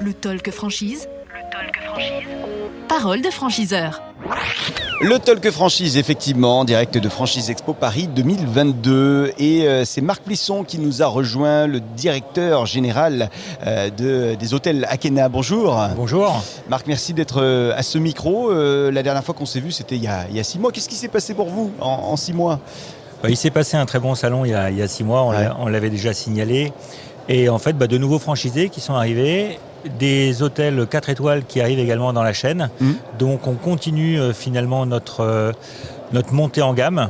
Le talk franchise. Le talk franchise. Parole de franchiseur. Le Talk Franchise, effectivement, en direct de Franchise Expo Paris 2022. Et euh, c'est Marc Plisson qui nous a rejoint, le directeur général euh, de, des hôtels Akena. Bonjour. Bonjour. Marc, merci d'être euh, à ce micro. Euh, la dernière fois qu'on s'est vu, c'était il, y a- il y a six mois. Qu'est-ce qui s'est passé pour vous en, en six mois? Bah, il s'est passé un très bon salon il y a, il y a six mois, on l'a- Ouais. on l'avait déjà signalé. Et en fait, bah, de nouveaux franchisés qui sont arrivés, des hôtels 4 étoiles qui arrivent également dans la chaîne. Mhm. Donc on continue euh, finalement notre, euh, notre montée en gamme.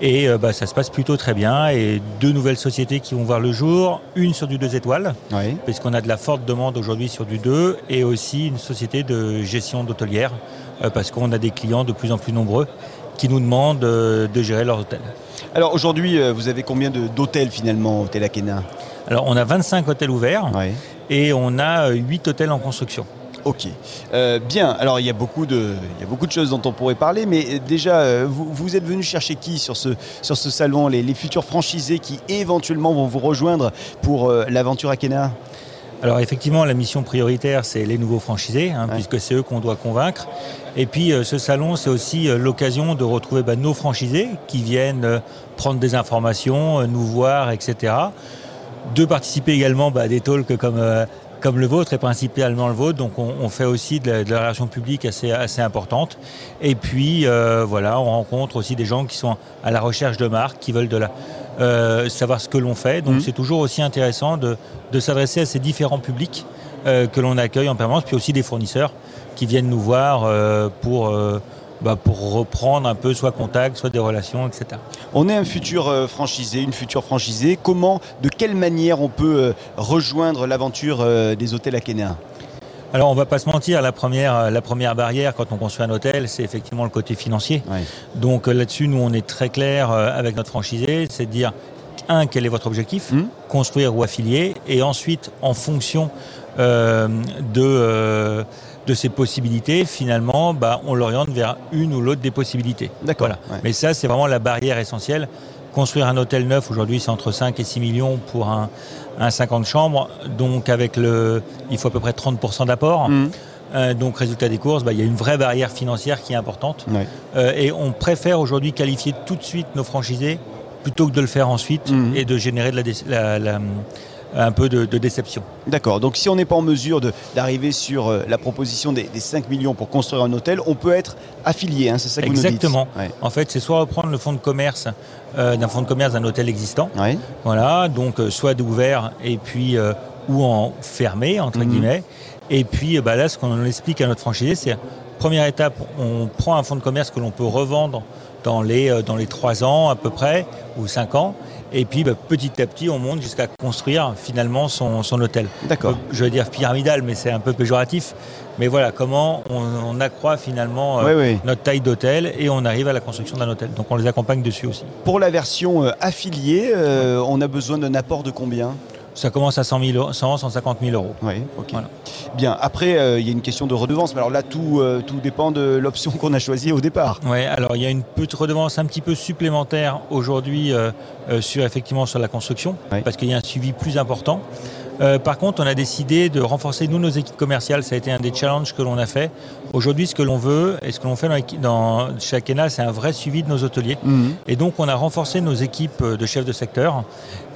Et euh, bah, ça se passe plutôt très bien. Et deux nouvelles sociétés qui vont voir le jour, une sur du 2 étoiles, Oui. puisqu'on a de la forte demande aujourd'hui sur du 2, et aussi une société de gestion d'hôtelière, parce qu'on a des clients de plus en plus nombreux qui nous demandent euh, de gérer leur hôtel. Alors aujourd'hui, euh, vous avez combien d'hôtels finalement, Hôtel Akena Alors on a 25 hôtels ouverts Oui. et on a 8 hôtels en construction. Ok, Euh, bien. Alors il y a beaucoup de, il y a beaucoup de choses dont on pourrait parler, mais euh, déjà, euh, vous, vous êtes venu chercher qui sur ce, sur ce salon? Les, les futurs franchisés qui éventuellement vont vous rejoindre pour euh, l'aventure Akena Alors effectivement la mission prioritaire c'est les nouveaux franchisés hein, Ouais. puisque c'est eux qu'on doit convaincre. Et puis euh, ce salon c'est aussi euh, l'occasion de retrouver bah, nos franchisés qui viennent euh, prendre des informations, euh, nous voir, etc. De participer également bah, à des talks comme, euh, comme le vôtre et principalement le vôtre. Donc on, on fait aussi de la, de la relation publique assez, assez importante. Et puis euh, voilà, on rencontre aussi des gens qui sont à la recherche de marques, qui veulent de la, euh, savoir ce que l'on fait. Donc Mhm. c'est toujours aussi intéressant de, de s'adresser à ces différents publics euh, que l'on accueille en permanence, puis aussi des fournisseurs qui viennent nous voir euh, pour, bah, pour reprendre un peu soit contact, soit des relations, etc. On est un futur franchisé, une future franchisée. Comment, de quelle manière on peut rejoindre l'aventure des hôtels Akena Alors on va pas se mentir, la première, la première barrière quand on construit un hôtel, c'est effectivement le côté financier. Donc euh, là-dessus, nous on est très clair euh, avec notre franchisé, c'est de dire un quel est votre objectif, Mhm. construire ou affilier, et ensuite en fonction euh, de euh, de ces possibilités, finalement, bah, on l'oriente vers une ou l'autre des possibilités. D'accord, Voilà. ouais. Mais ça, c'est vraiment la barrière essentielle. Construire un hôtel neuf, aujourd'hui, c'est entre 5 et 6 millions pour un, un 50 chambres. Donc, avec le, il faut à peu près 30% d'apport. Mhm. Euh, donc, résultat des courses, bah, il y a une vraie barrière financière qui est importante. Euh, et on préfère aujourd'hui qualifier tout de suite nos franchisés plutôt que de le faire ensuite Mhm. et de générer de la- la- un peu de, de déception. D'accord. Donc si on n'est pas en mesure d'arriver sur euh, la proposition des, des 5 millions pour construire un hôtel, on peut être affilié. hein, c'est ça que vous nous dites Exactement. Ouais. En fait, c'est soit reprendre le fonds de commerce euh, d'un fonds de commerce d'un hôtel existant, Ouais. Voilà, donc euh, soit d'ouvert et puis euh, ou en fermé entre Mhm. guillemets. Et puis euh, bah, là, ce qu'on explique à notre franchisé, c'est première étape, on prend un fonds de commerce que l'on peut revendre dans les euh, dans les trois ans à peu près ou cinq ans. Et puis bah, petit à petit, on monte jusqu'à construire finalement son, son hôtel. D'accord. Je veux dire pyramidal, mais c'est un peu péjoratif. Mais voilà, comment on, on accroît finalement euh, notre taille d'hôtel et on arrive à la construction d'un hôtel. Donc on les accompagne dessus aussi. Pour la version euh, affiliée, euh, on a besoin d'un apport de combien? Ça commence à 100 000, euros- 100, 150 000 euros. Oui, ok. Voilà. Bien, après, euh, il y a une question de redevance, mais alors là, tout, euh, tout dépend de l'option qu'on a choisie au départ. Ouais, alors il y a une petite redevance un petit peu supplémentaire aujourd'hui euh, euh, sur effectivement sur la construction, parce qu'il y a un suivi plus important. Euh, par contre, on a décidé de renforcer nous nos équipes commerciales. Ça a été un des challenges que l'on a fait. Aujourd'hui, ce que l'on veut et ce que l'on fait dans, chez Akena, c'est un vrai suivi de nos hôteliers. Mhm. Et donc, on a renforcé nos équipes euh, de chefs de secteur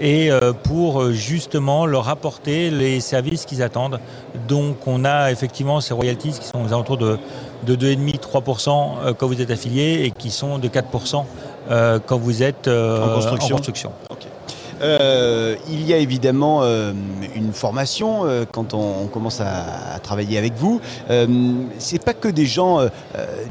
et euh, pour justement leur apporter les services qu'ils attendent. Donc, on a effectivement ces royalties qui sont aux alentours de, de 2,5-3% euh, quand vous êtes affilié et qui sont de 4% euh, quand vous êtes En construction. construction. Euh, il y a évidemment euh, une formation euh, quand on, on commence à, à travailler avec vous. C'est pas que des gens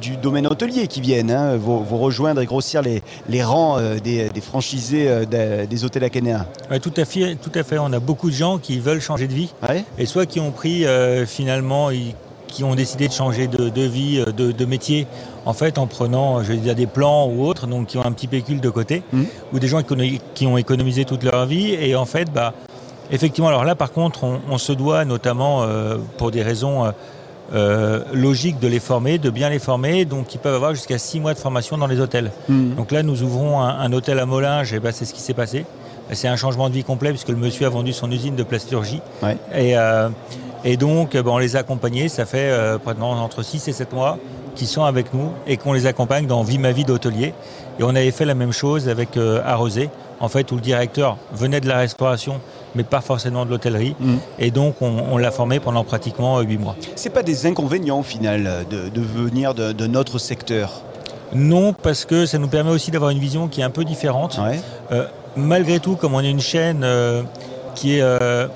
du domaine hôtelier qui viennent hein, vous, vous rejoindre et grossir les, les rangs des, des franchisés des, des hôtels Akenéens. Ouais, tout, à fait, tout à fait. On a beaucoup de gens qui veulent changer de vie Ouais. et soit qui ont pris finalement, ils- qui ont décidé de changer de, de vie, euh, de, de métier, en fait en prenant, je veux dire, des plans ou autres, donc qui ont un petit pécule de côté, Mhm. ou des gens qui ont économisé toute leur vie et en fait, bah, effectivement, alors là par contre, on, on se doit notamment euh, pour des raisons euh, logiques de les former, de bien les former, donc ils peuvent avoir jusqu'à six mois de formation dans les hôtels. Mhm. Donc là, nous ouvrons un, un hôtel à Molinges, et ben, c'est ce qui s'est passé. c'est un changement de vie complet puisque le monsieur a vendu son usine de plasturgie. Ouais. Et, euh, et donc, ben, on les a accompagnés. Ça fait euh, entre 6 et 7 mois qu'ils sont avec nous et qu'on les accompagne dans Vie ma vie d'hôtelier. Et on avait fait la même chose avec euh, Arrosé, en fait, où le directeur venait de la restauration, mais pas forcément de l'hôtellerie. Mhm. Et donc, on, on l'a formé pendant pratiquement 8 mois. C'est pas des inconvénients au final de, de venir de, de notre secteur? Non, parce que ça nous permet aussi d'avoir une vision qui est un peu différente. Ouais. Euh, malgré tout, comme on est une chaîne euh, qui est, euh,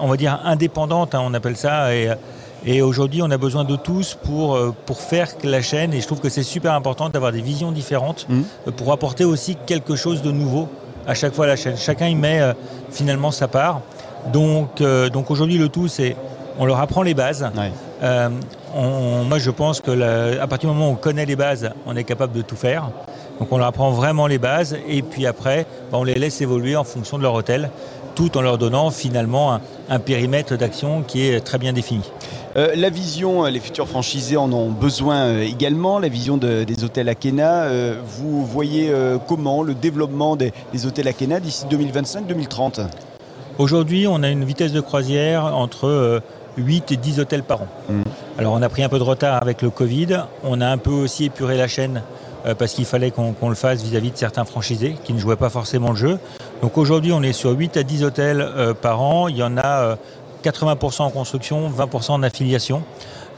on va dire, indépendante, hein, on appelle ça, et, et aujourd'hui, on a besoin de tous pour, euh, pour faire la chaîne, et je trouve que c'est super important d'avoir des visions différentes, Mhm. euh, pour apporter aussi quelque chose de nouveau à chaque fois à la chaîne. Chacun y met euh, finalement sa part. Donc, euh, donc aujourd'hui, le tout, c'est on leur apprend les bases. Ouais. Euh, on- moi, je pense que la- à partir du moment où on connaît les bases, on est capable de tout faire. Donc, on leur apprend vraiment les bases et puis après, ben, on les laisse évoluer en fonction de leur hôtel, tout en leur donnant finalement un, un périmètre d'action qui est très bien défini. Euh, la vision, euh, les futurs franchisés en ont besoin euh, également, la vision de- des hôtels Akena. euh, vous voyez euh, comment le développement des, des hôtels Akena d'ici 2025-2030 Aujourd'hui, on a une vitesse de croisière entre euh, 8 et 10 hôtels par an. Mhm. Alors, on a pris un peu de retard avec le Covid. On a un peu aussi épuré la chaîne parce qu'il fallait qu'on le fasse vis-à-vis de certains franchisés qui ne jouaient pas forcément le jeu. Donc, aujourd'hui, on est sur 8 à 10 hôtels euh, par an. Il y en a euh, 80% en construction, 20% en affiliation.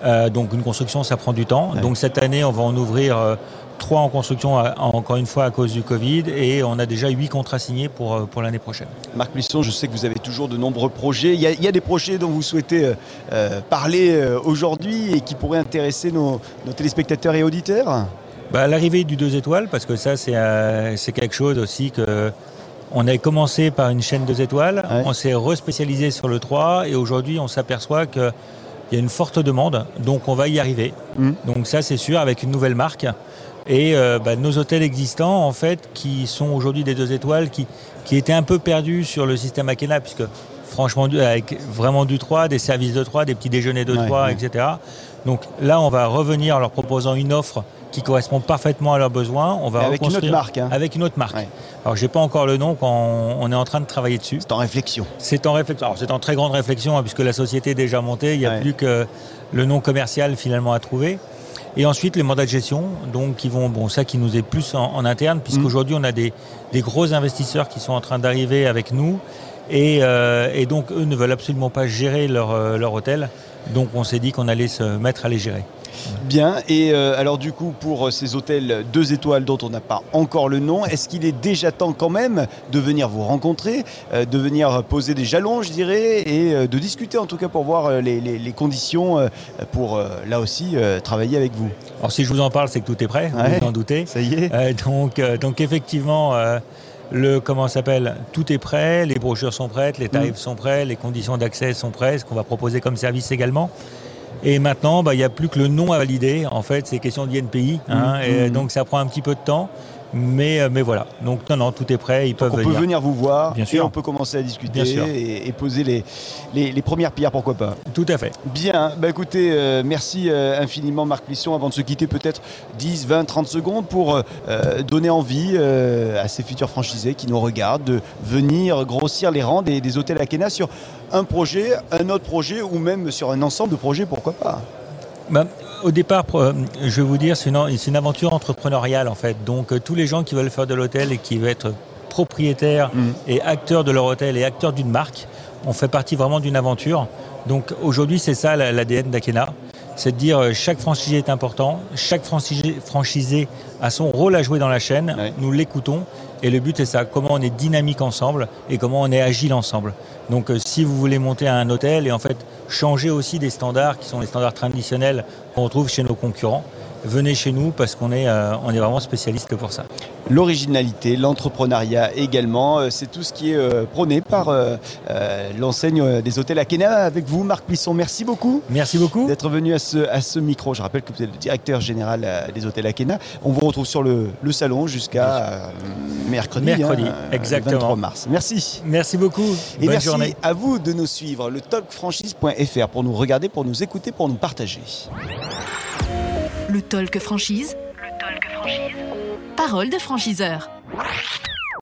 Euh, donc, une construction, ça prend du temps. Ouais. Donc, cette année, on va en ouvrir euh, 3 en construction, à- encore une fois, à cause du Covid. Et on a déjà 8 contrats signés pour, euh, pour l'année prochaine. Marc Buisson, je sais que vous avez toujours de nombreux projets. Il y a, il y a des projets dont vous souhaitez euh, euh, parler euh, aujourd'hui et qui pourraient intéresser nos, nos téléspectateurs et auditeurs? Bah, L'arrivée du 2 étoiles, parce que ça, c'est euh, c'est quelque chose aussi que. On a commencé par une chaîne 2 étoiles, Ouais. on s'est respécialisé sur le 3 et aujourd'hui, on s'aperçoit qu'il y a une forte demande, donc on va y arriver. Mhm. Donc, ça, c'est sûr, avec une nouvelle marque. Et euh, bah, nos hôtels existants, en fait, qui sont aujourd'hui des 2 étoiles, qui, qui étaient un peu perdus sur le système Akena, puisque franchement, avec vraiment du 3, des services de 3, des petits déjeuners de Ouais, 3, ouais. etc. Donc là, on va revenir en leur proposant une offre qui correspond parfaitement à leurs besoins. On va Mais avec une autre reconstruire- marque, hein. Avec une autre marque. Ouais. Alors, j'ai pas encore le nom quand on, est en train de travailler dessus. C'est en réflexion. C'est en réflexion. Alors, c'est en très grande réflexion hein, puisque la société est déjà montée. Il n'y a Ouais. plus que le nom commercial finalement à trouver. Et ensuite, les mandats de gestion, donc qui vont, bon, ça qui nous est plus en, en interne, puisqu'aujourd'hui, on a des, des gros investisseurs qui sont en train d'arriver avec nous. Et, euh, et donc, eux ne veulent absolument pas gérer leur, euh, leur hôtel. Donc, on s'est dit qu'on allait se mettre à les gérer. Bien. Et euh, alors du coup, pour euh, ces hôtels 2 étoiles dont on n'a pas encore le nom, est-ce qu'il est déjà temps quand même de venir vous rencontrer, euh, de venir poser des jalons, je dirais, et euh, de discuter en tout cas pour voir les, les- les conditions pour là aussi travailler avec vous? Alors, si je vous en parle, c'est que tout est prêt, Ouais. vous en doutez. Ça y est donc, donc effectivement, le comment ça s'appelle Tout est prêt, les brochures sont prêtes, les tarifs sont prêts, les conditions d'accès sont prêtes, ce qu'on va proposer comme service également. Et maintenant, bah, il n'y a plus que le nom à valider. En fait, c'est question d'INPI. Hein, Mhm. et donc, ça prend un petit peu de temps. Mais, euh, mais voilà. Donc, non, non, tout est prêt. Ils Donc peuvent on peut venir. venir vous voir Bien et sûr. on peut commencer à discuter et, et poser les, les- les premières pierres, pourquoi pas. Tout à fait. Bien, bah écoutez, euh, merci euh, infiniment Marc Plisson. Avant de se quitter, peut-être 10, 20, 30 secondes pour euh, donner envie à ces futurs franchisés qui nous regardent de venir grossir les rangs des, des hôtels Akena sur un projet, un autre projet ou même sur un ensemble de projets, pourquoi pas. Bah, au départ, euh, je vais vous dire, c'est une, aventure entrepreneuriale en fait. Donc euh, tous les gens qui veulent faire de l'hôtel et qui veulent être propriétaires Mhm. et acteurs de leur hôtel et acteurs d'une marque, on fait partie vraiment d'une aventure. Donc aujourd'hui, c'est ça la- l'ADN d'Akena. C'est de dire euh, chaque franchisé est important, chaque franchisé, franchisé a son rôle à jouer dans la chaîne, Ouais. nous l'écoutons et le but c'est ça, comment on est dynamique ensemble et comment on est agile ensemble. Donc euh, si vous voulez monter un hôtel et en fait changer aussi des standards qui sont les standards traditionnels qu'on retrouve chez nos concurrents, venez chez nous parce qu'on est, euh, on est vraiment spécialiste pour ça. L'originalité, l'entrepreneuriat également, euh, c'est tout ce qui est euh, prôné par l'enseigne des hôtels Akena avec vous, Marc Plisson. Merci beaucoup. Merci beaucoup. d'être venu à ce, à ce micro. Je rappelle que vous êtes le directeur général des hôtels Akena. On vous retrouve sur le, le salon jusqu'à mercredi, Mercredi, hein, euh, exactement. 23 mars. Merci. Merci beaucoup. Et Bonne merci journée. à vous de nous suivre, le talkfranchise.fr, pour nous regarder, pour nous écouter, pour nous partager. Le talk franchise. Le talk franchise. Parole de franchiseur.